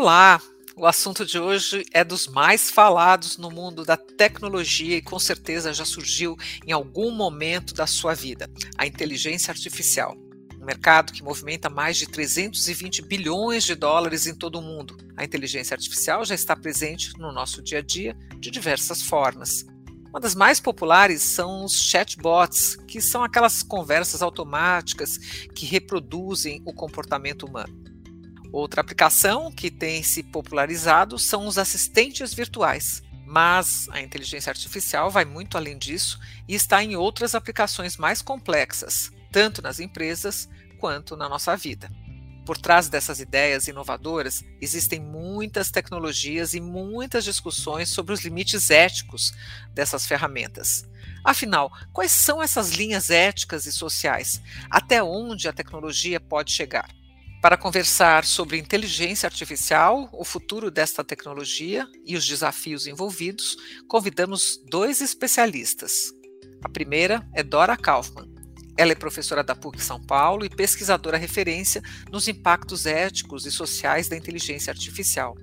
Olá! O assunto de hoje é dos mais falados no mundo da tecnologia e com certeza já surgiu em algum momento da sua vida: a inteligência artificial. Um mercado que movimenta mais de 320 bilhões de dólares em todo o mundo. A inteligência artificial já está presente no nosso dia a dia de diversas formas. Uma das mais populares são os chatbots, que são aquelas conversas automáticas que reproduzem o comportamento humano. Outra aplicação que tem se popularizado são os assistentes virtuais. Mas a inteligência artificial vai muito além disso e está em outras aplicações mais complexas, tanto nas empresas quanto na nossa vida. Por trás dessas ideias inovadoras existem muitas tecnologias e muitas discussões sobre os limites éticos dessas ferramentas. Afinal, quais são essas linhas éticas e sociais? Até onde a tecnologia pode chegar? Para conversar sobre inteligência artificial, o futuro desta tecnologia e os desafios envolvidos, convidamos dois especialistas. A primeira é Dora Kaufmann. Ela é professora da PUC São Paulo e pesquisadora referência nos impactos éticos e sociais da inteligência artificial.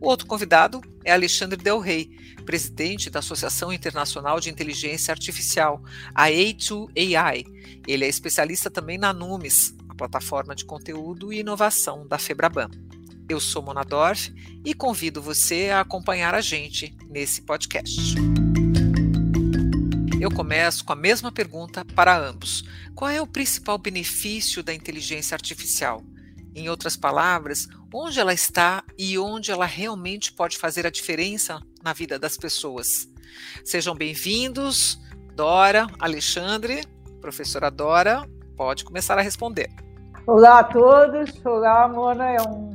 O outro convidado é Alexandre Del Rey, presidente da Associação Internacional de Inteligência Artificial, a A2AI. Ele é especialista também na NUMES, plataforma de conteúdo e inovação da Febraban. Eu sou Mona Dorf e convido você a acompanhar a gente nesse podcast. Eu começo com a mesma pergunta para ambos: qual é o principal benefício da inteligência artificial? Em outras palavras, onde ela está e onde ela realmente pode fazer a diferença na vida das pessoas. Sejam bem-vindos, Dora, Alexandre, professora Dora, pode começar a responder. Olá a todos, olá Mona, é um,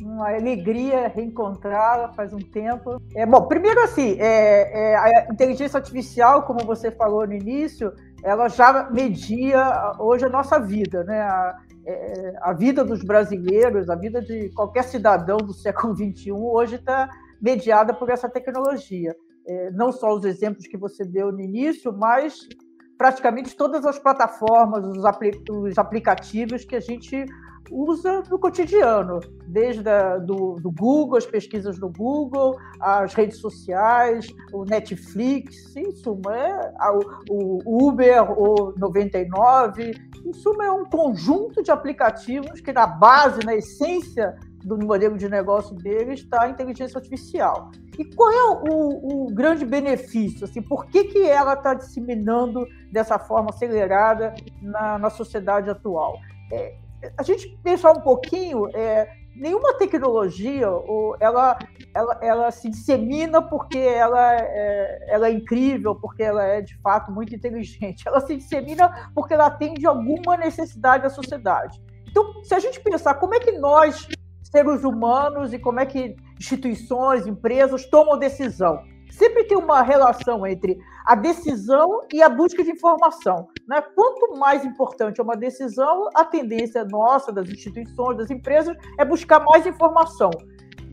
uma alegria reencontrá-la faz um tempo. É, bom, primeiro assim, é, é, a inteligência artificial, como você falou no início, ela já media hoje a nossa vida, né? A, é, a vida dos brasileiros, a vida de qualquer cidadão do século XXI hoje está mediada por essa tecnologia. É, não só os exemplos que você deu no início, mas praticamente todas as plataformas, os, apl os aplicativos que a gente usa no cotidiano, desde a, do, do, Google, as pesquisas do Google, as redes sociais, o Netflix, em suma, é, o, o Uber, o 99, em suma, é um conjunto de aplicativos que, na base, na essência do modelo de negócio dele está a inteligência artificial. E qual é o, o grande benefício? Assim, por que, que ela está disseminando dessa forma acelerada na, na sociedade atual? É, a gente pensar um pouquinho, é, nenhuma tecnologia ou ela, ela, ela se dissemina porque ela é, ela é incrível, porque ela é de fato muito inteligente. Ela se dissemina porque ela atende alguma necessidade da sociedade. Então, se a gente pensar como é que nós seres humanos e como é que instituições, empresas tomam decisão. Sempre tem uma relação entre a decisão e a busca de informação. Né? Quanto mais importante é uma decisão, a tendência nossa, das instituições, das empresas, é buscar mais informação.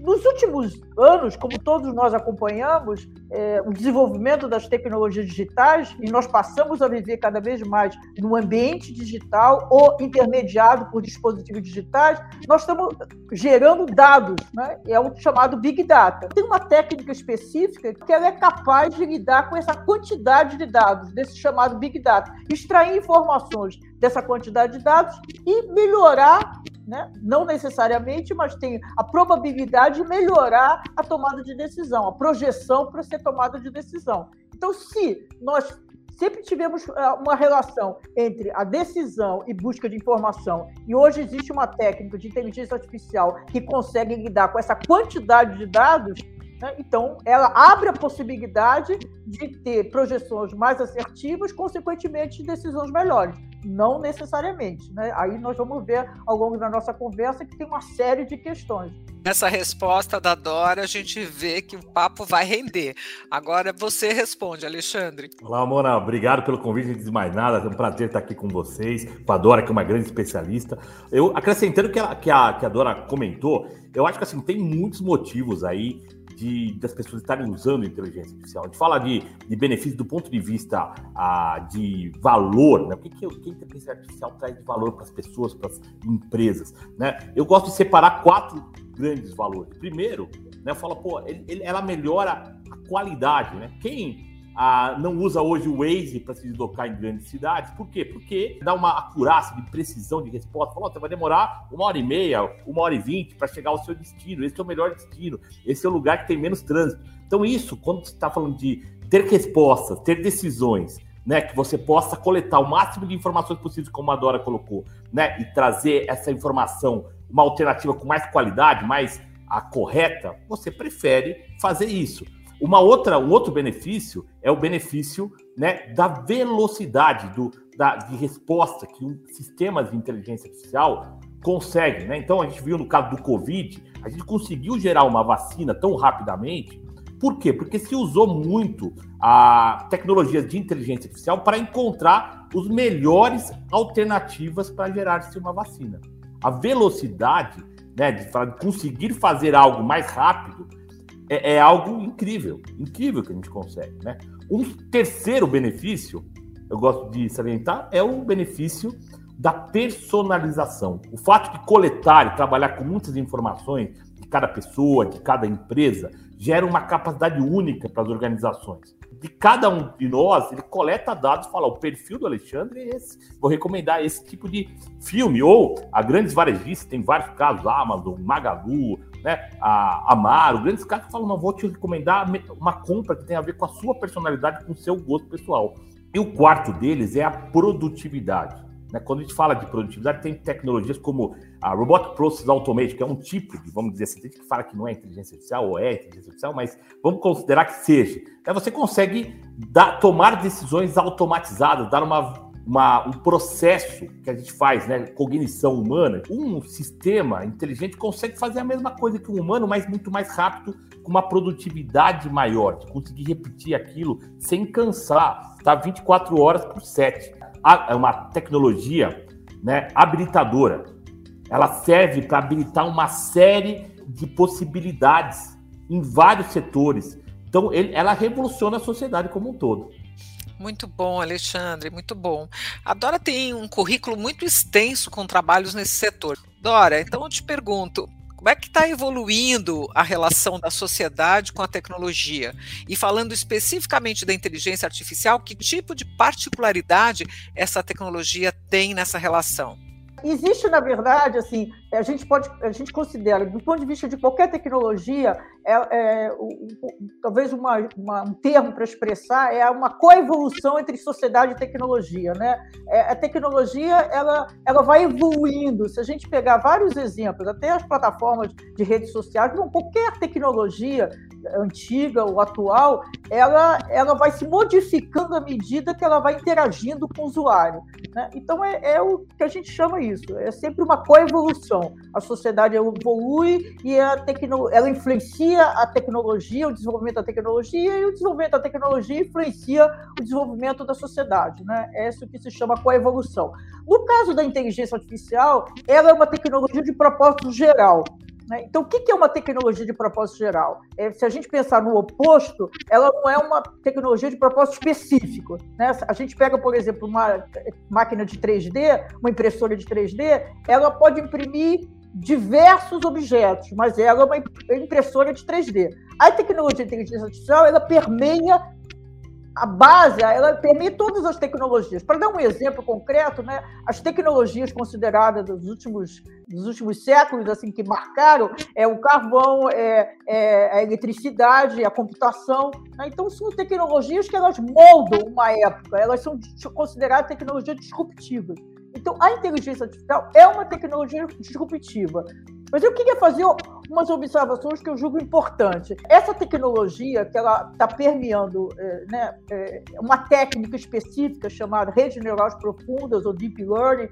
Nos últimos anos, como todos nós acompanhamos, é, o desenvolvimento das tecnologias digitais, e nós passamos a viver cada vez mais no ambiente digital ou intermediado por dispositivos digitais, nós estamos gerando dados, né? é o chamado Big Data. Tem uma técnica específica que ela é capaz de lidar com essa quantidade de dados, desse chamado Big Data, extrair informações dessa quantidade de dados e melhorar né? não necessariamente, mas tem a probabilidade de melhorar a tomada de decisão, a projeção para ser tomada de decisão. Então, se nós sempre tivemos eh, uma relação entre a decisão e busca de informação, e hoje existe uma técnica de inteligência artificial que consegue lidar com essa quantidade de dados, né? então ela abre a possibilidade de ter projeções mais assertivas, consequentemente, decisões melhores. Não necessariamente. Né? Aí nós vamos ver ao longo da nossa conversa que tem uma série de questões. Nessa resposta da Dora, a gente vê que o papo vai render. Agora você responde, Alexandre. Olá, Mona. Obrigado pelo convite. Antes de mais nada, é um prazer estar aqui com vocês, com a Dora, que é uma grande especialista. Eu acrescentando que a, que a, que a Dora comentou, eu acho que assim, tem muitos motivos aí de, das pessoas estarem usando inteligência artificial. A gente fala de, de benefício do ponto de vista ah, de valor, né? O que, que, que a inteligência artificial traz de valor para as pessoas, para as empresas, né? Eu gosto de separar quatro grandes valores. Primeiro, né, eu falo, pô, ele, ele, ela melhora a qualidade, né? Quem ah, não usa hoje o Waze para se deslocar em grandes cidades. Por quê? Porque dá uma acurácia de precisão de resposta. Fala, você vai demorar uma hora e meia, uma hora e vinte para chegar ao seu destino. Esse é o melhor destino. Esse é o lugar que tem menos trânsito. Então, isso, quando você está falando de ter respostas, ter decisões, né, que você possa coletar o máximo de informações possíveis, como a Dora colocou, né, e trazer essa informação, uma alternativa com mais qualidade, mais a correta, você prefere fazer isso. Uma outra, um outro benefício é o benefício né, da velocidade do, da, de resposta que um sistema de inteligência artificial consegue. Né? Então, a gente viu no caso do Covid, a gente conseguiu gerar uma vacina tão rapidamente. Por quê? Porque se usou muito a tecnologia de inteligência artificial para encontrar os melhores alternativas para gerar-se uma vacina. A velocidade né, de conseguir fazer algo mais rápido é, é, algo incrível, incrível que a gente consegue, né? Um terceiro benefício, eu gosto de salientar, é o benefício da personalização. O fato de coletar e trabalhar com muitas informações de cada pessoa, de cada empresa, gera uma capacidade única para as organizações. De cada um de nós, ele coleta dados, fala, o perfil do Alexandre é esse. Vou recomendar esse tipo de filme. Ou a grandes varejistas, tem vários casos, Amazon, Magalu, né, a Amaro, grandes caras que falam, não, vou te recomendar uma compra que tem a ver com a sua personalidade, com o seu gosto pessoal. E o quarto deles é a produtividade. Né? Quando a gente fala de produtividade, tem tecnologias como a Robotic Process Automation, que é um tipo de, vamos dizer assim, tem gente que fala que não é inteligência artificial ou é inteligência artificial, mas vamos considerar que seja. Aí você consegue dar, tomar decisões automatizadas, dar uma uma, um processo que a gente faz, né, cognição humana, um sistema inteligente consegue fazer a mesma coisa que um humano, mas muito mais rápido, com uma produtividade maior, de conseguir repetir aquilo sem cansar, tá 24 horas por 7. É uma tecnologia, né, habilitadora. Ela serve para habilitar uma série de possibilidades em vários setores. Então, ele, ela revoluciona a sociedade como um todo. Muito bom, Alexandre, muito bom. A Dora tem um currículo muito extenso com trabalhos nesse setor. Dora, então eu te pergunto, como é que está evoluindo a relação da sociedade com a tecnologia? E falando especificamente da inteligência artificial, que tipo de particularidade essa tecnologia tem nessa relação? Existe, na verdade, assim, a gente pode, a gente considera, do ponto de vista de qualquer tecnologia, é, é talvez uma, uma, um termo para expressar é uma coevolução entre sociedade e tecnologia, né? É, a tecnologia ela, ela vai evoluindo. Se a gente pegar vários exemplos, até as plataformas de redes sociais, qualquer tecnologia antiga ou atual, ela, ela vai se modificando à medida que ela vai interagindo com o usuário. Né? Então, é, é, o que a gente chama isso, é sempre uma coevolução. A sociedade evolui e a tecno, ela influencia a tecnologia, o desenvolvimento da tecnologia, e o desenvolvimento da tecnologia influencia o desenvolvimento da sociedade. Né? É isso que se chama coevolução. No caso da inteligência artificial, ela é uma tecnologia de propósito geral. Né? Então, o que é uma tecnologia de propósito geral? É, se a gente pensar no oposto, ela não é uma tecnologia de propósito específico. Né? A gente pega, por exemplo, uma máquina de 3D, uma impressora de 3D, ela pode imprimir diversos objetos, mas ela é uma impressora de 3D. A tecnologia de inteligência artificial ela permeia a base, ela permite todas as tecnologias. Para dar um exemplo concreto, né, as tecnologias consideradas dos últimos, dos últimos séculos, assim, que marcaram, é o carvão, é, é a eletricidade, a computação. Né? Então, são tecnologias que elas moldam uma época, elas são consideradas tecnologias disruptivas. Então, a inteligência artificial é uma tecnologia disruptiva. Mas eu queria fazer umas observações que eu julgo importantes. Essa tecnologia que ela está permeando é, né, é, uma técnica específica chamada redes neurais profundas ou deep learning,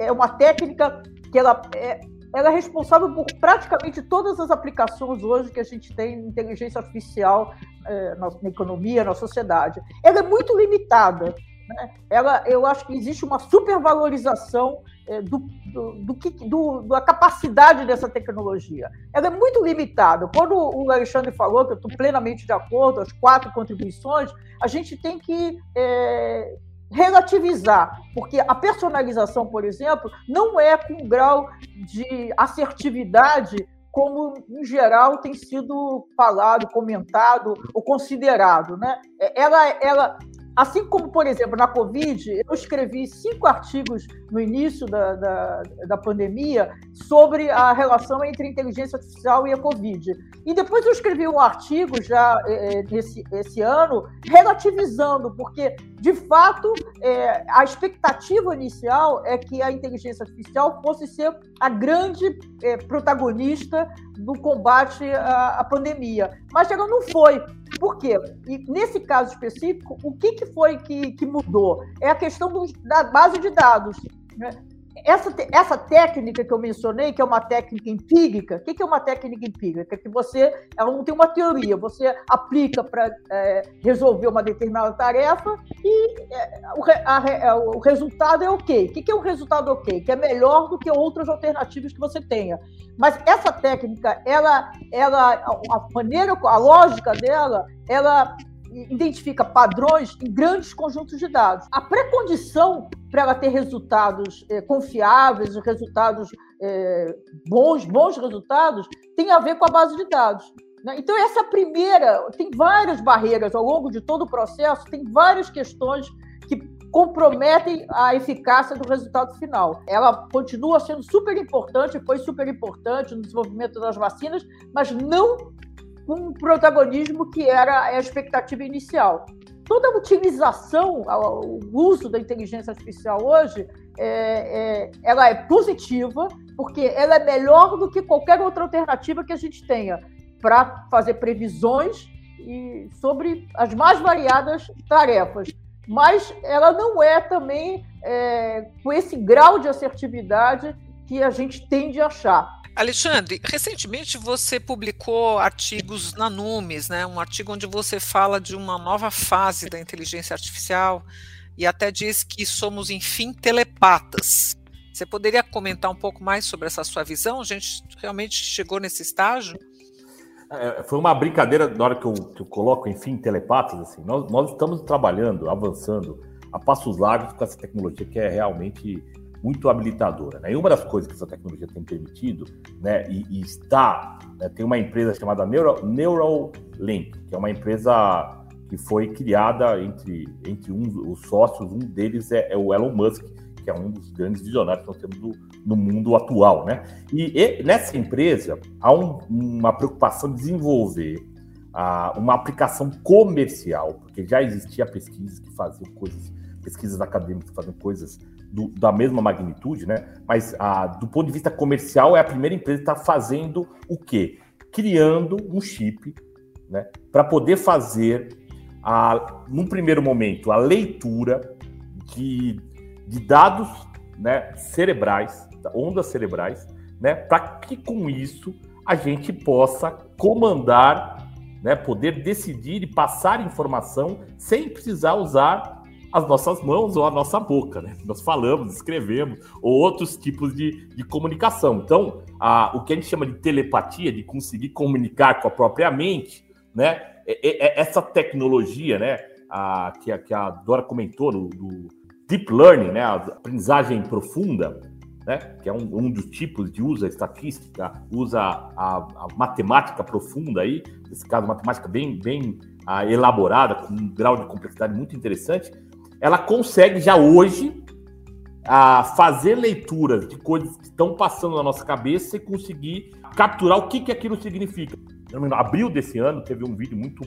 é uma técnica que ela é, ela é responsável por praticamente todas as aplicações hoje que a gente tem em inteligência artificial é, na, na economia, na sociedade. Ela é muito limitada. Né? Ela, eu acho que existe uma supervalorização é, do, do, do, que, do, da capacidade dessa tecnologia. Ela é muito limitada. Quando o Alexandre falou, que eu estou plenamente de acordo, as quatro contribuições, a gente tem que é, relativizar, porque a personalização, por exemplo, não é com grau de assertividade como, em geral, tem sido falado, comentado ou considerado. Né? É, ela, ela, Assim como, por exemplo, na Covid, eu escrevi cinco artigos no início da, da, da, pandemia sobre a relação entre inteligência artificial e a Covid. E depois eu escrevi um artigo já é, esse, esse ano relativizando, porque, de fato, é, a expectativa inicial é que a inteligência artificial fosse ser a grande é, protagonista do combate à, à pandemia. Mas ela não foi. Por quê? E nesse caso específico, o que, que foi que, que mudou? É a questão da base de dados. Né? Essa, essa técnica que eu mencionei, que é uma técnica empírica, o que, que é uma técnica empírica? É que você ela não tem uma teoria, você aplica para é, resolver uma determinada tarefa e é, o, a, é, o, resultado é ok. O que, que é um resultado ok? Que é melhor do que outras alternativas que você tenha. Mas essa técnica, ela, ela, a maneira, a lógica dela, ela identifica padrões em grandes conjuntos de dados. A pré-condição para ela ter resultados é, confiáveis, resultados é, bons, bons resultados, tem a ver com a base de dados. Né? Então, essa primeira, tem várias barreiras ao longo de todo o processo, tem várias questões que comprometem a eficácia do resultado final. Ela continua sendo super importante, foi super importante no desenvolvimento das vacinas, mas não com um protagonismo que era a expectativa inicial. Toda a utilização, o uso da inteligência artificial hoje, é, é, ela é positiva, porque ela é melhor do que qualquer outra alternativa que a gente tenha para fazer previsões e sobre as mais variadas tarefas. Mas ela não é também é, com esse grau de assertividade que a gente tende a achar. Alexandre, recentemente você publicou artigos na Numes, né? Um artigo onde você fala de uma nova fase da inteligência artificial e até diz que somos, enfim, telepatas. Você poderia comentar um pouco mais sobre essa sua visão? A gente realmente chegou nesse estágio? É, foi uma brincadeira na hora que eu, que eu coloco, enfim, telepatas. Assim, nós, nós estamos trabalhando, avançando a passos largos com essa tecnologia que é realmente muito habilitadora. Né? E uma das coisas que essa tecnologia tem permitido, né, e, e está, né, tem uma empresa chamada Neural, Neuralink, que é uma empresa que foi criada entre, entre um, os sócios, um deles é, é, o Elon Musk, que é um dos grandes visionários que nós temos do, no mundo atual. Né? E, e nessa empresa há um, uma preocupação de desenvolver uh, uma aplicação comercial, porque já existia pesquisas que faziam coisas, pesquisas acadêmicas que faziam coisas do, da mesma magnitude, né? Mas a, do ponto de vista comercial, é a primeira empresa que está fazendo o quê? Criando um chip, né? Para poder fazer, a, num primeiro momento, a leitura de, de dados né, cerebrais, ondas cerebrais, né? Para que com isso a gente possa comandar, né? Poder decidir e passar informação sem precisar usar as nossas mãos ou a nossa boca, né? Nós falamos, escrevemos, ou outros tipos de, de comunicação. Então, a, o que a gente chama de telepatia, de conseguir comunicar com a própria mente, né? É, é, é essa tecnologia, né? A, que, a, que a Dora comentou no, do deep learning, né? A aprendizagem profunda, né? Que é um, um dos tipos de usa estatística, usa a, a matemática profunda aí, nesse caso, matemática bem, bem a, elaborada, com um grau de complexidade muito interessante ela consegue já hoje a fazer leituras de coisas que estão passando na nossa cabeça e conseguir capturar o que, que aquilo significa. Em abril desse ano teve um vídeo muito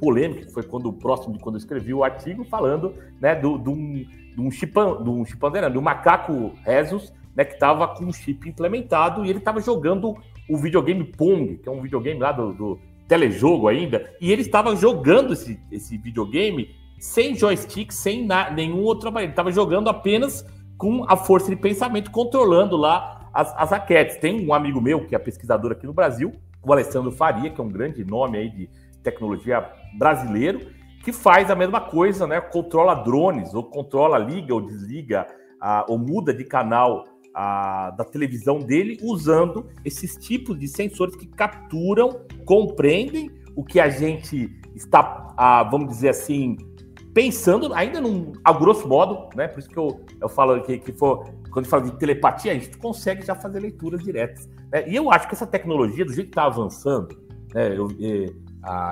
polêmico, que foi quando próximo de quando eu escrevi o artigo, falando né, do, do, um, de um chimpan, de um chimpanzé, de um macaco Resus, né, que estava com um chip implementado e ele estava jogando o videogame Pong, que é um videogame lá do, do telejogo ainda, e ele estava jogando esse, esse videogame sem joystick, sem nenhum outro aparelho. Ele estava jogando apenas com a força de pensamento, controlando lá as, as raquetes. Tem um amigo meu, que é pesquisador aqui no Brasil, o Alessandro Faria, que é um grande nome aí de tecnologia brasileiro, que faz a mesma coisa, né? Controla drones, ou controla, liga ou desliga, a, ou muda de canal a, da televisão dele, usando esses tipos de sensores que capturam, compreendem o que a gente está, a, vamos dizer assim, pensando ainda num, a grosso modo, né? Por isso que eu, eu falo que, que for, quando fala de telepatia, a gente consegue já fazer leituras diretas. Né? E eu acho que essa tecnologia, do jeito que está avançando, né, eu,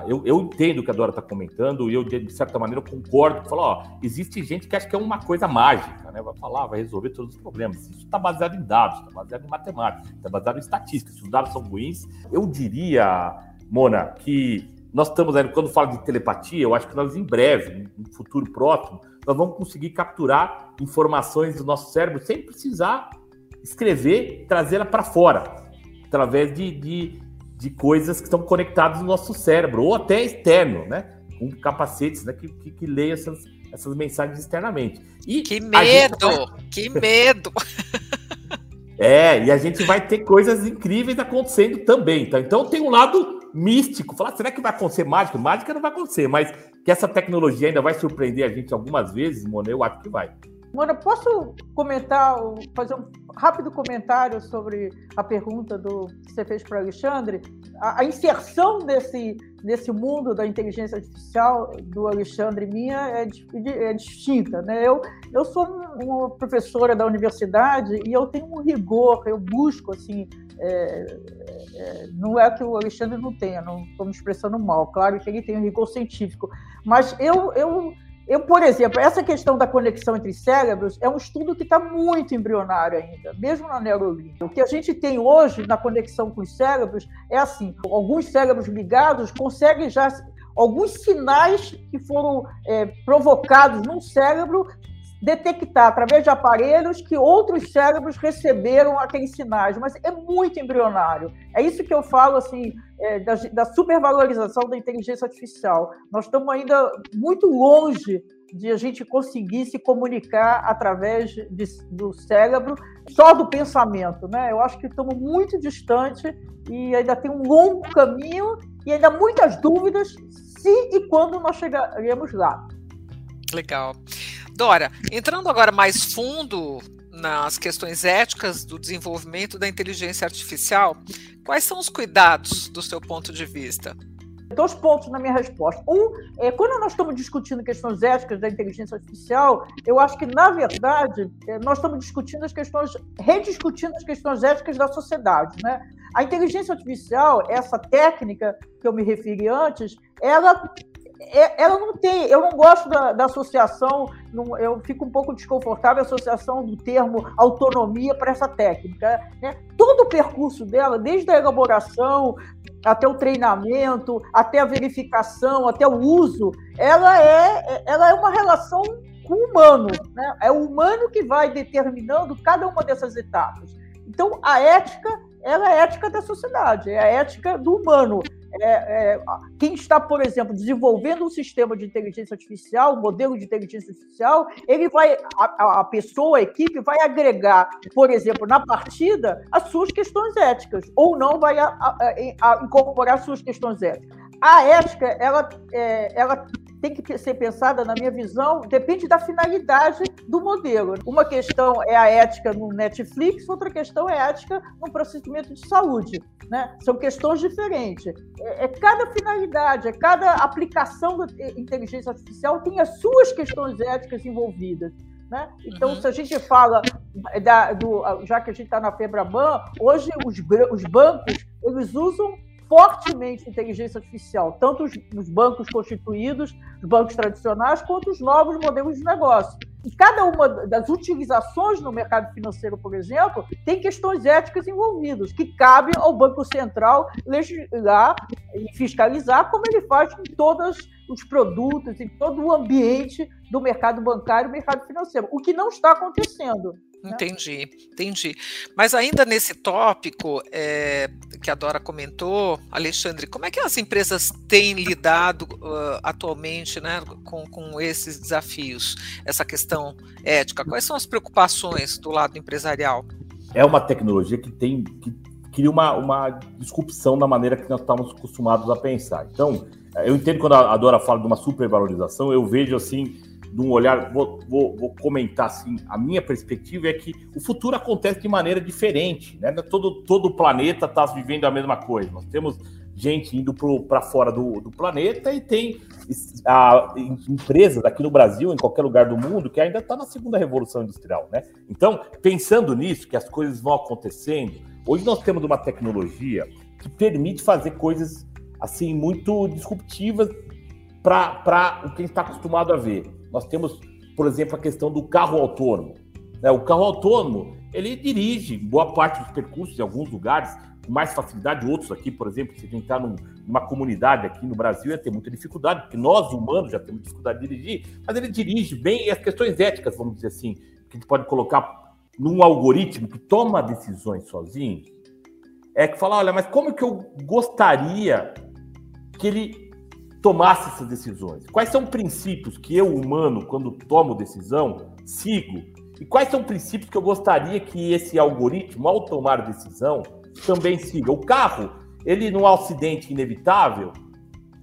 eu, eu, entendo o que a Dora está comentando e eu, de certa maneira, concordo. Falo, ó, existe gente que acha que é uma coisa mágica, né? Vai falar, vai resolver todos os problemas. Isso está baseado em dados, está baseado em matemática, está baseado em estatística. Se os dados são ruins, eu diria, Mona, que nós estamos aí, quando falo de telepatia, eu acho que nós, em breve, no futuro próximo, nós vamos conseguir capturar informações do nosso cérebro sem precisar escrever, trazê-la para fora, através de, de de coisas que estão conectadas no nosso cérebro, ou até externo, né? Com capacetes né? que, que, que leiam essas, essas mensagens externamente. E que medo! Vai... Que medo! é, e a gente vai ter coisas incríveis acontecendo também, tá? Então tem um lado místico. Falar, será que vai acontecer mágica? Mágica não vai acontecer, mas que essa tecnologia ainda vai surpreender a gente algumas vezes, Mona, eu acho que vai. Mona, posso comentar, fazer um rápido comentário sobre a pergunta do, que você fez para o Alexandre? A, a, inserção desse, desse mundo da inteligência artificial do Alexandre e minha é, é distinta. Né? Eu, eu sou uma professora da universidade e eu tenho um rigor, eu busco, assim, é, é, não é que o Alexandre não tenha, não estou me expressando mal, claro que ele tem um rigor científico, mas eu, eu eu, por exemplo, essa questão da conexão entre cérebros é um estudo que está muito embrionário ainda, mesmo na neurologia. O que a gente tem hoje na conexão com os cérebros é assim: alguns cérebros ligados conseguem já alguns sinais que foram é, provocados num cérebro detectar através de aparelhos que outros cérebros receberam aqueles sinais, mas é muito embrionário. É isso que eu falo assim é, da, da supervalorização da inteligência artificial. Nós estamos ainda muito longe de a gente conseguir se comunicar através de, do cérebro, só do pensamento, né? Eu acho que estamos muito distante e ainda tem um longo caminho e ainda muitas dúvidas se e quando nós chegaremos lá. Legal. Dora, entrando agora mais fundo nas questões éticas do desenvolvimento da inteligência artificial, quais são os cuidados do seu ponto de vista? Dois pontos na minha resposta. Um, é, quando nós estamos discutindo questões éticas da inteligência artificial, eu acho que, na verdade, é, nós estamos discutindo as questões, rediscutindo as questões éticas da sociedade. Né? A inteligência artificial, essa técnica que eu me referi antes, ela ela não tem, eu não gosto da, da associação, não, eu fico um pouco desconfortável a associação do termo autonomia para essa técnica. Né? Todo o percurso dela, desde a elaboração até o treinamento, até a verificação, até o uso, ela é, ela é uma relação com o humano. Né? É o humano que vai determinando cada uma dessas etapas. Então, a ética ela é a ética da sociedade, é a ética do humano. É, é, quem está, por exemplo, desenvolvendo um sistema de inteligência artificial, um modelo de inteligência artificial, ele vai, a, a pessoa, a equipe, vai agregar, por exemplo, na partida, as suas questões éticas, ou não vai a, a, incorporar suas questões éticas. A ética, ela, é, ela tem que ser pensada, na minha visão, depende da finalidade do modelo. Uma questão é a ética no Netflix, outra questão é a ética no procedimento de saúde. Né? São questões diferentes. É, é cada finalidade, é cada aplicação da inteligência artificial tem as suas questões éticas envolvidas. Né? Então, uhum. se a gente fala, da, do, já que a gente está na Febraban, hoje os, os bancos eles usam fortemente inteligência artificial, tanto os, os, bancos constituídos, os bancos tradicionais, quanto os novos modelos de negócio. E cada uma das utilizações no mercado financeiro, por exemplo, tem questões éticas envolvidas, que cabem ao Banco Central legislar e fiscalizar, como ele faz com todos os produtos, em todo o ambiente do mercado bancário e mercado financeiro, o que não está acontecendo. Né? Entendi, entendi. Mas ainda nesse tópico é, que a Dora comentou, Alexandre, como é que as empresas têm lidado uh, atualmente né, com, com esses desafios, essa questão ética? Quais são as preocupações do lado empresarial? É uma tecnologia que tem que cria uma, uma disrupção na maneira que nós estamos acostumados a pensar. Então, eu entendo quando a Dora fala de uma supervalorização, eu vejo assim de um olhar, vou, vou, vou, comentar assim, a minha perspectiva é que o futuro acontece de maneira diferente, né? Todo, todo o planeta está vivendo a mesma coisa. Nós temos gente indo para fora do, do, planeta e tem a, empresas aqui no Brasil, em qualquer lugar do mundo, que ainda está na segunda revolução industrial, né? Então, pensando nisso, que as coisas vão acontecendo, hoje nós temos uma tecnologia que permite fazer coisas assim muito disruptivas para o que está acostumado a ver. Nós temos, por exemplo, a questão do carro autônomo. Né? O carro autônomo ele dirige boa parte dos percursos em alguns lugares com mais facilidade, outros aqui, por exemplo, se tentar num, numa comunidade aqui no Brasil, ia ter muita dificuldade, porque nós, humanos, já temos dificuldade de dirigir, mas ele dirige bem e as questões éticas, vamos dizer assim, que a gente pode colocar num algoritmo que toma decisões sozinho, é que fala, olha, mas como que eu gostaria que ele tomasse essas decisões? Quais são princípios que eu, humano, quando tomo decisão, sigo? E quais são princípios que eu gostaria que esse algoritmo, ao tomar decisão, também siga. O carro, ele num acidente inevitável,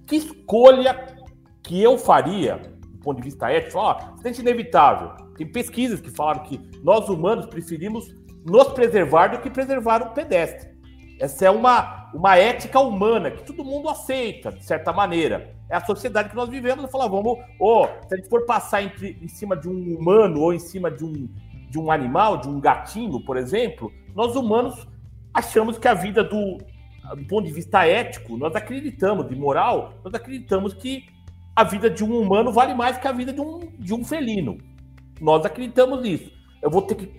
que escolha que eu faria, do ponto de vista ético? Ó, acidente inevitável. Tem pesquisas que falaram que nós humanos preferimos nos preservar do que preservar o pedestre. Essa é uma, uma ética humana que todo mundo aceita, de certa maneira. É a sociedade que nós vivemos. Falar, vamos, oh, se a gente for passar entre, em cima de um humano ou em cima de um, de um animal, de um gatinho, por exemplo, nós humanos achamos que a vida do, do ponto de vista ético, nós acreditamos, de moral, nós acreditamos que a vida de um humano vale mais que a vida de um, de um felino. Nós acreditamos nisso. Eu vou ter que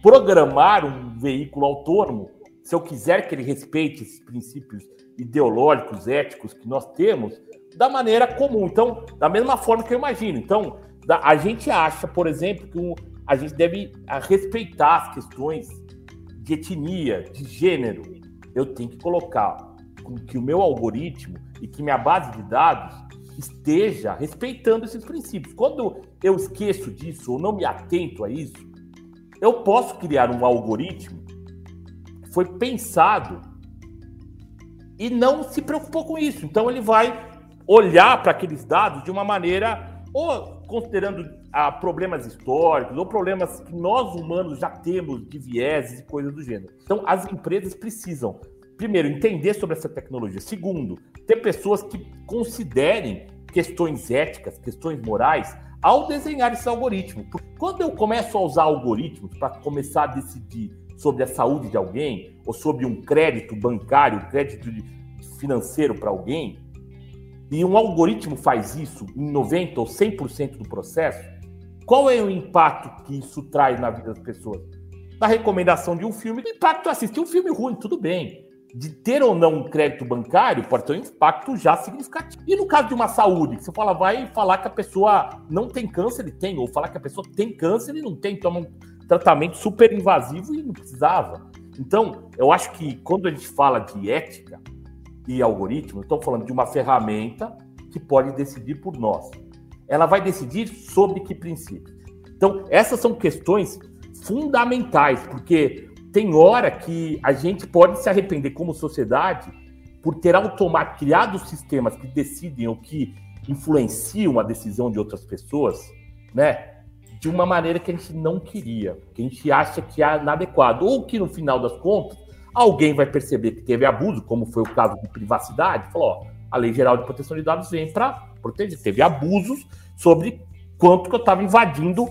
programar um veículo autônomo, se eu quiser que ele respeite esses princípios ideológicos, éticos que nós temos, da maneira comum. Então, da mesma forma que eu imagino. Então, a gente acha, por exemplo, que a gente deve respeitar as questões de etnia, de gênero, eu tenho que colocar que o meu algoritmo e que minha base de dados esteja respeitando esses princípios. Quando eu esqueço disso ou não me atento a isso, eu posso criar um algoritmo foi pensado e não se preocupou com isso. Então ele vai olhar para aqueles dados de uma maneira ou considerando ah, problemas históricos ou problemas que nós humanos já temos de vieses e coisas do gênero. Então, as empresas precisam, primeiro, entender sobre essa tecnologia. Segundo, ter pessoas que considerem questões éticas, questões morais, ao desenhar esse algoritmo. Quando eu começo a usar algoritmos para começar a decidir sobre a saúde de alguém, ou sobre um crédito bancário, crédito financeiro para alguém, e um algoritmo faz isso em 90% ou 100% do processo, qual é o impacto que isso traz na vida das pessoas? Na recomendação de um filme, o impacto é assistir um filme ruim, tudo bem. De ter ou não um crédito bancário pode ter um impacto já significativo. E no caso de uma saúde, que você fala, vai falar que a pessoa não tem câncer, ele tem, ou falar que a pessoa tem câncer e não tem, toma um tratamento super invasivo e não precisava. Então, eu acho que quando a gente fala de ética, e algoritmo, estou falando de uma ferramenta que pode decidir por nós. Ela vai decidir sobre que princípios. Então, essas são questões fundamentais, porque tem hora que a gente pode se arrepender como sociedade por ter automático criado sistemas que decidem ou que influenciam a decisão de outras pessoas, né? De uma maneira que a gente não queria, que a gente acha que é inadequado, ou que no final das contas Alguém vai perceber que teve abuso, como foi o caso de privacidade, falou: ó, a Lei Geral de Proteção de Dados vem para proteger. Teve abusos sobre quanto que eu estava invadindo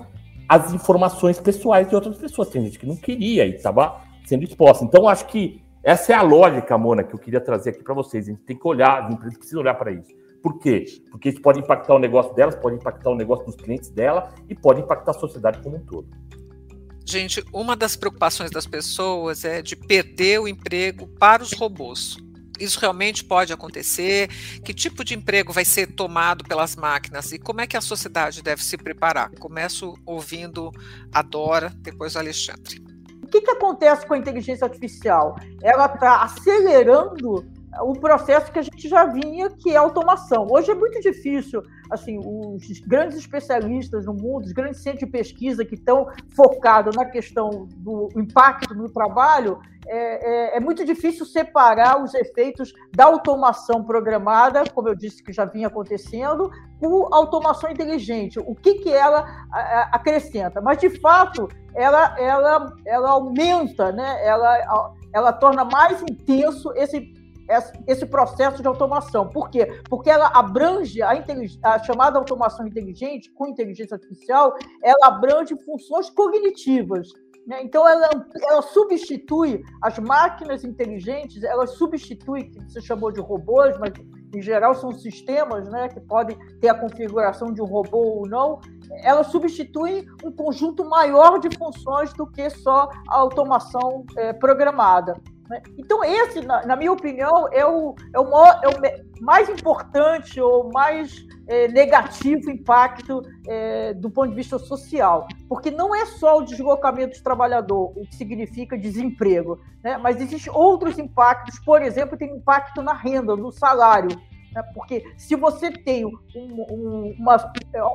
as informações pessoais de outras pessoas. Tem gente que não queria e estava sendo exposta. Então, acho que essa é a lógica, Mona, que eu queria trazer aqui para vocês. A gente tem que olhar, as empresas precisam olhar para isso. Por quê? Porque isso pode impactar o negócio delas, pode impactar o negócio dos clientes dela e pode impactar a sociedade como um todo. Gente, uma das preocupações das pessoas é de perder o emprego para os robôs. Isso realmente pode acontecer? Que tipo de emprego vai ser tomado pelas máquinas e como é que a sociedade deve se preparar? Começo ouvindo a Dora, depois o Alexandre. O que, que acontece com a inteligência artificial? Ela está acelerando o processo que a gente já vinha, que é a automação. Hoje é muito difícil, assim, os grandes especialistas no mundo, os grandes centros de pesquisa que estão focados na questão do impacto no trabalho, é, é, é, muito difícil separar os efeitos da automação programada, como eu disse que já vinha acontecendo, com automação inteligente. O que, que ela acrescenta? Mas, de fato, ela, ela, ela aumenta, né? ela, ela torna mais intenso esse esse processo de automação. Por quê? Porque ela abrange a, a, chamada automação inteligente, com inteligência artificial, ela abrange funções cognitivas. Né? Então, ela, ela substitui as máquinas inteligentes, ela substitui, que você chamou de robôs, mas em geral são sistemas né, que podem ter a configuração de um robô ou não, ela substitui um conjunto maior de funções do que só a automação é, programada. Né? Então, esse, na, na, minha opinião, é o, é o, maior, é o mais importante ou mais é, negativo impacto é, do ponto de vista social. Porque não é só o deslocamento do trabalhador, o que significa desemprego, né? mas existem outros impactos, por exemplo, tem impacto na renda, no salário. Né? Porque se você tem um, um, uma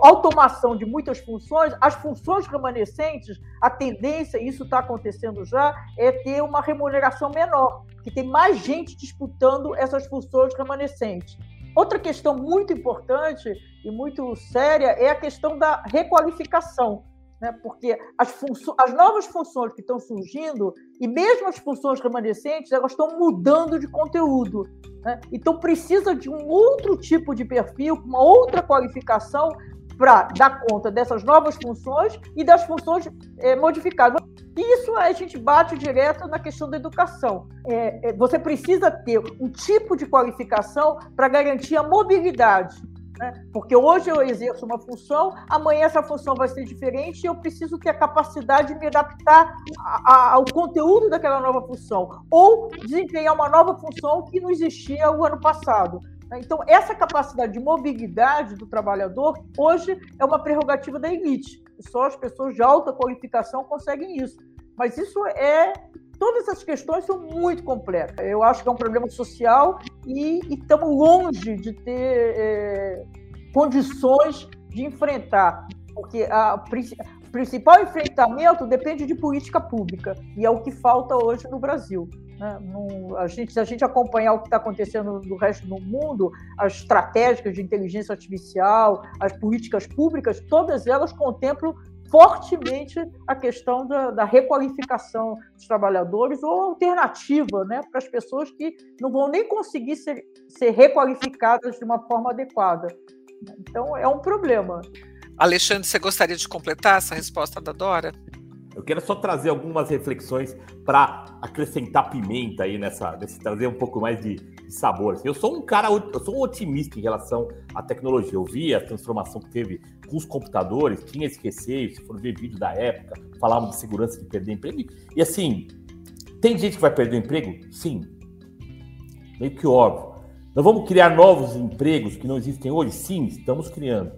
automação de muitas funções, as funções remanescentes, a tendência, isso está acontecendo já, é ter uma remuneração menor, que tem mais gente disputando essas funções remanescentes. Outra questão muito importante e muito séria é a questão da requalificação né? porque as, as novas funções que estão surgindo, e mesmo as funções remanescentes, elas estão mudando de conteúdo. Né? Então, precisa de um outro tipo de perfil, uma outra qualificação para dar conta dessas novas funções e das funções é, modificadas. Isso a gente bate direto na questão da educação. É, é, você precisa ter um tipo de qualificação para garantir a mobilidade. Né? Porque hoje eu exerço uma função, amanhã essa função vai ser diferente e eu preciso ter a capacidade de me adaptar a, a, ao conteúdo daquela nova função, ou desempenhar uma nova função que não existia o ano passado. Né? Então, essa capacidade de mobilidade do trabalhador, hoje, é uma prerrogativa da elite. Só as pessoas de alta qualificação conseguem isso. Mas isso é todas essas questões são muito complexas. Eu acho que é um problema social e, estamos longe de ter é, condições de enfrentar, porque a, o principal enfrentamento depende de política pública e é o que falta hoje no Brasil. Né? No, a gente, se a gente acompanhar o que está acontecendo no resto do mundo, as estratégias de inteligência artificial, as políticas públicas, todas elas contemplam fortemente a questão da, da, requalificação dos trabalhadores ou alternativa né, para as pessoas que não vão nem conseguir ser, ser requalificadas de uma forma adequada. Então, é um problema. Alexandre, você gostaria de completar essa resposta da Dora? Eu quero só trazer algumas reflexões para acrescentar pimenta aí nessa, nesse, trazer um pouco mais de, de sabor. Assim. Eu sou um cara, eu sou um otimista em relação à tecnologia. Eu vi a transformação que teve com os computadores, tinha esse receio, se for ver vídeo da época, falavam de segurança de perder emprego. E assim, tem gente que vai perder o emprego? Sim. Meio que óbvio. Nós vamos criar novos empregos que não existem hoje? Sim, estamos criando.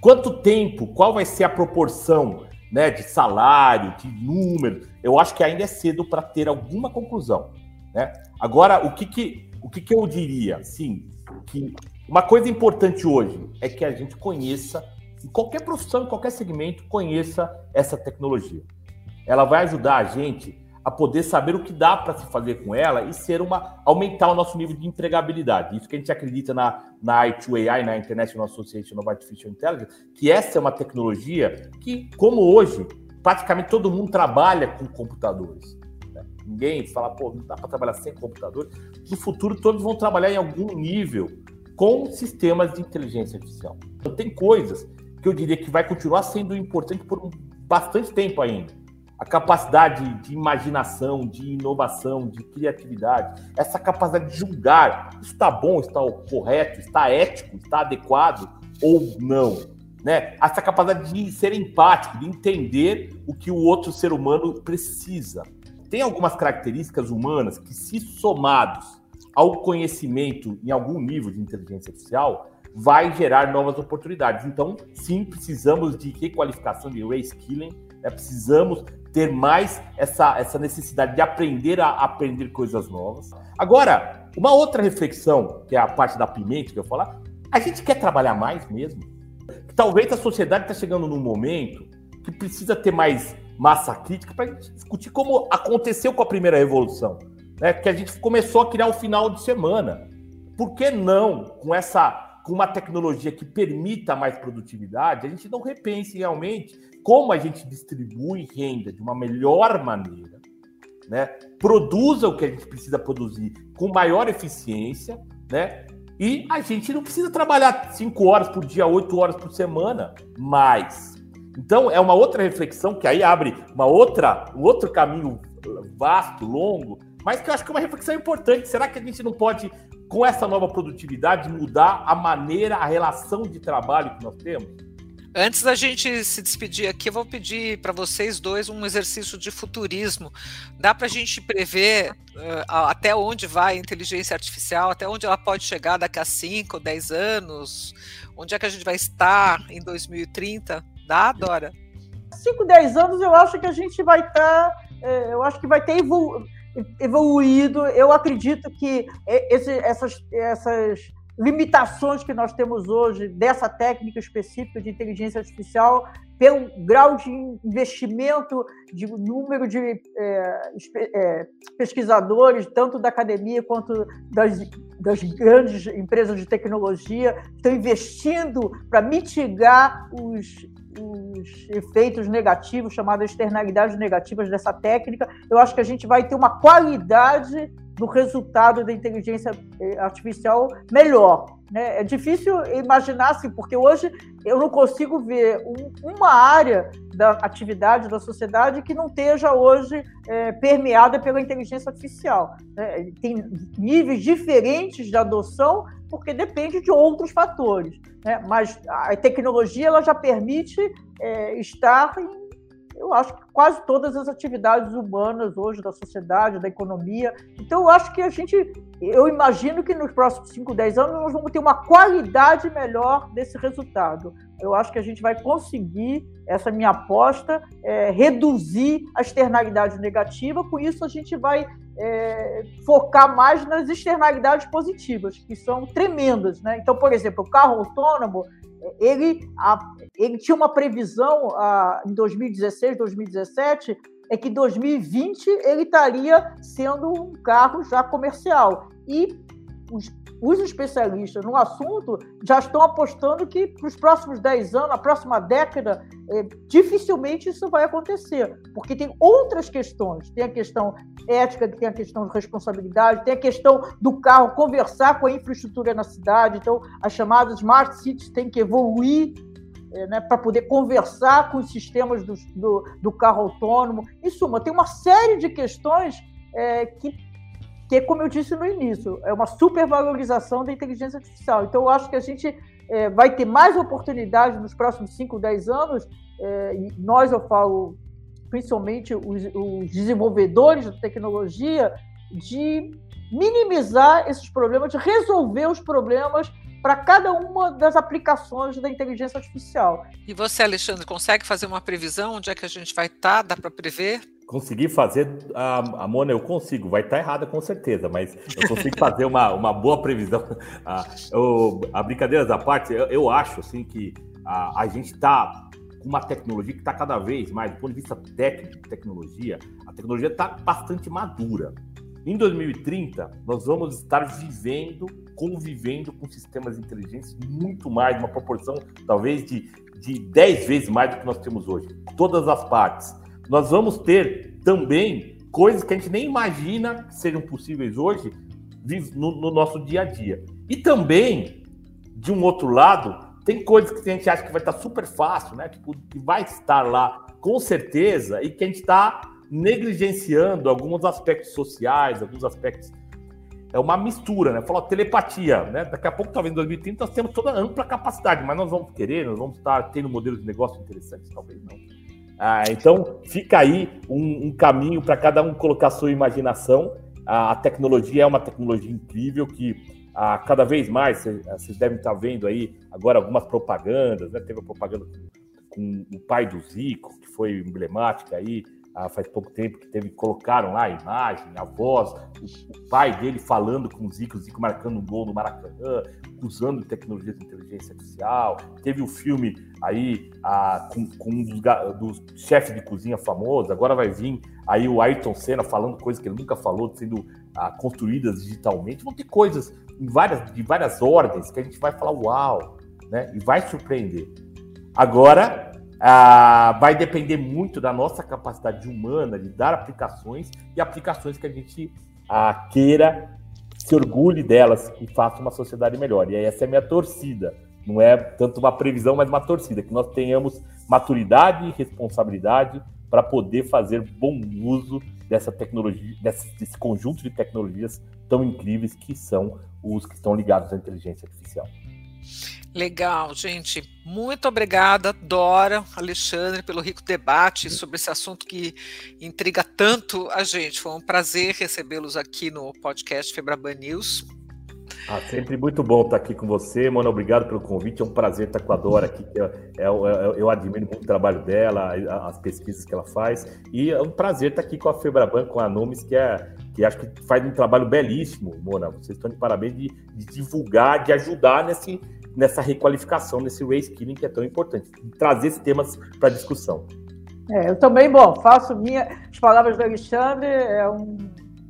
Quanto tempo? Qual vai ser a proporção né, de salário, de número? Eu acho que ainda é cedo para ter alguma conclusão. Né? Agora, o que, que, o que, que eu diria? Sim, que uma coisa importante hoje é que a gente conheça em qualquer profissão, em qualquer segmento, conheça essa tecnologia. Ela vai ajudar a gente a poder saber o que dá para se fazer com ela e ser uma aumentar o nosso nível de empregabilidade. Isso que a gente acredita na, na I2AI, na International Association of Artificial Intelligence, que essa é uma tecnologia que, como hoje, praticamente todo mundo trabalha com computadores. Né? Ninguém fala, pô, não dá para trabalhar sem computador. No futuro, todos vão trabalhar em algum nível com sistemas de inteligência artificial. Então, tem coisas que eu diria que vai continuar sendo importante por bastante tempo ainda. A capacidade de imaginação, de inovação, de criatividade, essa capacidade de julgar, está bom, está correto, está ético, está adequado ou não. Né? Essa capacidade de ser empático, de entender o que o outro ser humano precisa. Tem algumas características humanas que, se somados ao conhecimento em algum nível de inteligência artificial, vai gerar novas oportunidades. Então, sim, precisamos de requalificação, de reskilling, né? precisamos ter mais essa, essa necessidade de aprender a aprender coisas novas. Agora, uma outra reflexão, que é a parte da pimenta que eu falar, a gente quer trabalhar mais mesmo? Talvez a sociedade está chegando num momento que precisa ter mais massa crítica para discutir como aconteceu com a primeira revolução, né? Que a gente começou a criar o final de semana. Por que não, com essa com uma tecnologia que permita mais produtividade, a gente não repense realmente como a gente distribui renda de uma melhor maneira, né? Produza o que a gente precisa produzir, com maior eficiência, né? E a gente não precisa trabalhar cinco horas por dia, oito horas por semana, mais. Então é uma outra reflexão que aí abre uma outra, um outro caminho vasto, longo, mas que eu acho que é uma reflexão importante. Será que a gente não pode, com essa nova produtividade, mudar a maneira, a relação de trabalho que nós temos? Antes da gente se despedir aqui, eu vou pedir para vocês dois um exercício de futurismo. Dá para a gente prever uh, até onde vai a inteligência artificial, até onde ela pode chegar daqui a 5 ou 10 anos? Onde é que a gente vai estar em 2030? Dá, Dora? 5, 10 anos eu acho que a gente vai estar. Tá, é, eu acho que vai ter evolu evoluído. Eu acredito que esse, essas, essas limitações que nós temos hoje dessa técnica específica de inteligência artificial, pelo grau de investimento, de número de é, é, pesquisadores, tanto da academia quanto das, das grandes empresas de tecnologia, estão investindo para mitigar os, os efeitos negativos, chamadas externalidades negativas dessa técnica. Eu acho que a gente vai ter uma qualidade do resultado da inteligência eh, artificial melhor. Né? É difícil imaginar assim, porque hoje eu não consigo ver um, uma área da atividade da sociedade que não esteja hoje é, permeada pela inteligência artificial. Né? Tem níveis diferentes de adoção, porque depende de outros fatores. Né? Mas a tecnologia ela já permite é, estar em eu acho que quase todas as atividades humanas hoje da sociedade, da economia. Então, eu acho que a gente, eu imagino que nos próximos 5, 10 anos nós vamos ter uma qualidade melhor desse resultado. Eu acho que a gente vai conseguir, essa minha aposta, é, reduzir a externalidade negativa, com isso a gente vai é, focar mais nas externalidades positivas, que são tremendas. Né? Então, por exemplo, o carro autônomo, ele, a, ele tinha uma previsão a, em 2016, 2017, é que 2020 ele estaria sendo um carro já comercial. E os os especialistas no assunto já estão apostando que para os próximos 10 anos, a próxima década, é, dificilmente isso vai acontecer, porque tem outras questões. Tem a questão ética, tem a questão de responsabilidade, tem a questão do carro conversar com a infraestrutura na cidade. Então, as chamadas smart cities têm que evoluir né, para poder conversar com os sistemas do, do, do, carro autônomo. Em suma, tem uma série de questões é, que que, como eu disse no início, é uma supervalorização da inteligência artificial. Então, eu acho que a gente é, vai ter mais oportunidade nos próximos 5, 10 anos, é, e nós, eu falo, principalmente os, os desenvolvedores de tecnologia, de minimizar esses problemas, de resolver os problemas para cada uma das aplicações da inteligência artificial. E você, Alexandre, consegue fazer uma previsão onde é que a gente vai estar? Tá? Dá para prever? conseguir fazer a, a Mona, eu consigo, vai estar errada com certeza, mas eu consigo fazer uma, uma boa previsão. A, eu, a brincadeiras à parte, eu, eu acho assim que a, a gente está com uma tecnologia que está cada vez mais, do ponto de vista técnico, tecnologia, a tecnologia está bastante madura. Em 2030, nós vamos estar vivendo, convivendo com sistemas inteligentes muito mais, uma proporção talvez de, de 10 vezes mais do que nós temos hoje. Todas as partes nós vamos ter também coisas que a gente nem imagina que sejam possíveis hoje no, no nosso dia a dia. E também, de um outro lado, tem coisas que a gente acha que vai estar super fácil, né? Tipo, que vai estar lá com certeza e que a gente está negligenciando alguns aspectos sociais, alguns aspectos. É uma mistura, né? Falou telepatia, né? Daqui a pouco, talvez em 2030, nós temos toda a ampla capacidade, mas nós vamos querer, nós vamos estar tendo modelos de negócio interessantes, talvez não. Ah, então, fica aí um, um caminho para cada um colocar sua imaginação. A, a, tecnologia é uma tecnologia incrível que a, cada vez mais, vocês devem estar vendo aí agora algumas propagandas, né? Teve a propaganda com, com o pai do Zico, que foi emblemática aí, ah, faz pouco tempo que teve, colocaram lá a imagem, a voz, o, o, pai dele falando com o Zico, o Zico marcando um gol no Maracanã, usando tecnologia de inteligência artificial. Teve o filme aí ah, com, com, um dos, dos chefes de cozinha famosos. Agora vai vir aí o Ayrton Senna falando coisas que ele nunca falou, sendo ah, construídas digitalmente. Vão ter coisas em várias, de várias ordens que a gente vai falar uau, né? E vai surpreender. Agora, ah, vai depender muito da nossa capacidade humana de dar aplicações e aplicações que a gente ah, queira se orgulhe delas e faça uma sociedade melhor. E essa é a minha torcida. Não é tanto uma previsão, mas uma torcida, que nós tenhamos maturidade e responsabilidade para poder fazer bom uso dessa tecnologia, desse, desse conjunto de tecnologias tão incríveis que são os que estão ligados à inteligência artificial. Legal, gente. Muito obrigada, Dora, Alexandre, pelo rico debate sobre esse assunto que intriga tanto a gente. Foi um prazer recebê-los aqui no podcast Febraban News. Ah, sempre muito bom estar aqui com você, mano. Obrigado pelo convite. É um prazer estar com a Dora aqui. Eu, eu, eu, eu admiro muito o trabalho dela, as pesquisas que ela faz. E é um prazer estar aqui com a Febraban, com a Numes, que, é, que acho que faz um trabalho belíssimo, Mona. Vocês estão de parabéns de, de divulgar, de ajudar nesse, nessa requalificação, nesse reskilling que é tão importante. Trazer esses temas para discussão. É, eu também, bom, faço minha, as palavras do Alexandre, é um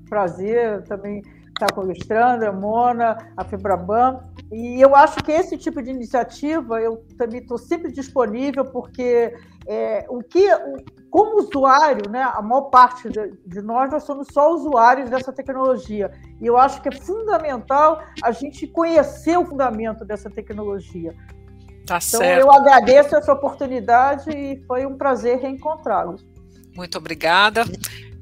prazer também está com a Alexandra, a Mona, a Febraban. E eu acho que esse tipo de iniciativa eu também estou sempre disponível, porque é, o que, como usuário, né, a maior parte de nós, nós somos só usuários dessa tecnologia. E eu acho que é fundamental a gente conhecer o fundamento dessa tecnologia. Tá então, certo. eu agradeço essa oportunidade e foi um prazer reencontrá-los. Muito obrigada.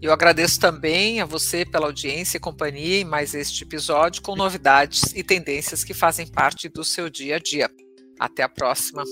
Eu agradeço também a você pela audiência e companhia em mais este episódio com novidades e tendências que fazem parte do seu dia a dia. Até a próxima.